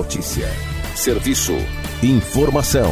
notícia. Serviço. Informação.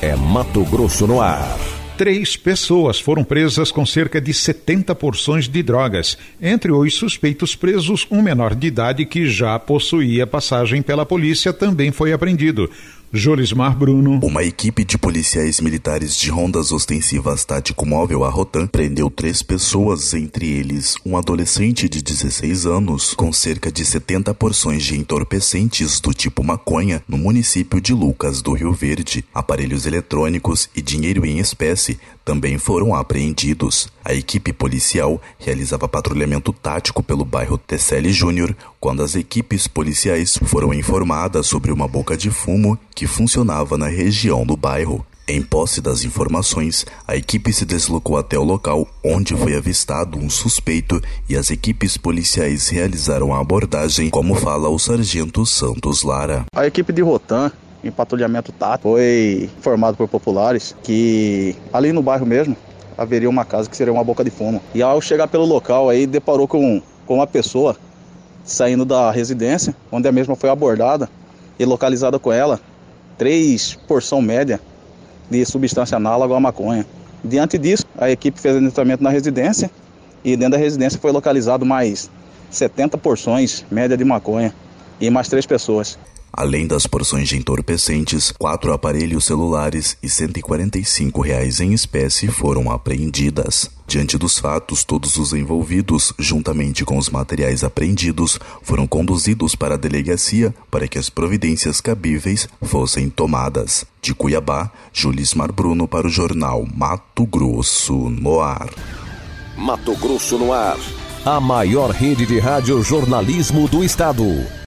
É Mato Grosso no ar. Três pessoas foram presas com cerca de 70 porções de drogas. Entre os suspeitos presos, um menor de idade que já possuía passagem pela polícia também foi apreendido. Jolismar Bruno. Uma equipe de policiais militares de rondas ostensivas tático móvel, a Rotan, prendeu três pessoas, entre eles um adolescente de 16 anos, com cerca de 70 porções de entorpecentes do tipo maconha, no município de Lucas do Rio Verde. Aparelhos eletrônicos e dinheiro em espécie também foram apreendidos. A equipe policial realizava patrulhamento tático pelo bairro Tesselli Júnior quando as equipes policiais foram informadas sobre uma boca de fumo que funcionava na região do bairro. Em posse das informações, a equipe se deslocou até o local onde foi avistado um suspeito e as equipes policiais realizaram a abordagem, como fala o sargento Santos Lara. A equipe de Rotan em patrulhamento tático, foi informado por populares que ali no bairro mesmo haveria uma casa que seria uma boca de fumo. E ao chegar pelo local aí deparou com, com uma pessoa saindo da residência, onde a mesma foi abordada e localizada com ela três porção média de substância análoga à maconha. Diante disso, a equipe fez adentramento na residência e dentro da residência foi localizado mais 70 porções média de maconha e mais três pessoas. Além das porções de entorpecentes, quatro aparelhos celulares e 145 reais em espécie foram apreendidas. Diante dos fatos, todos os envolvidos, juntamente com os materiais apreendidos, foram conduzidos para a delegacia para que as providências cabíveis fossem tomadas. De Cuiabá, Julismar Bruno para o jornal Mato Grosso no ar. Mato Grosso no ar. A maior rede de rádio jornalismo do estado.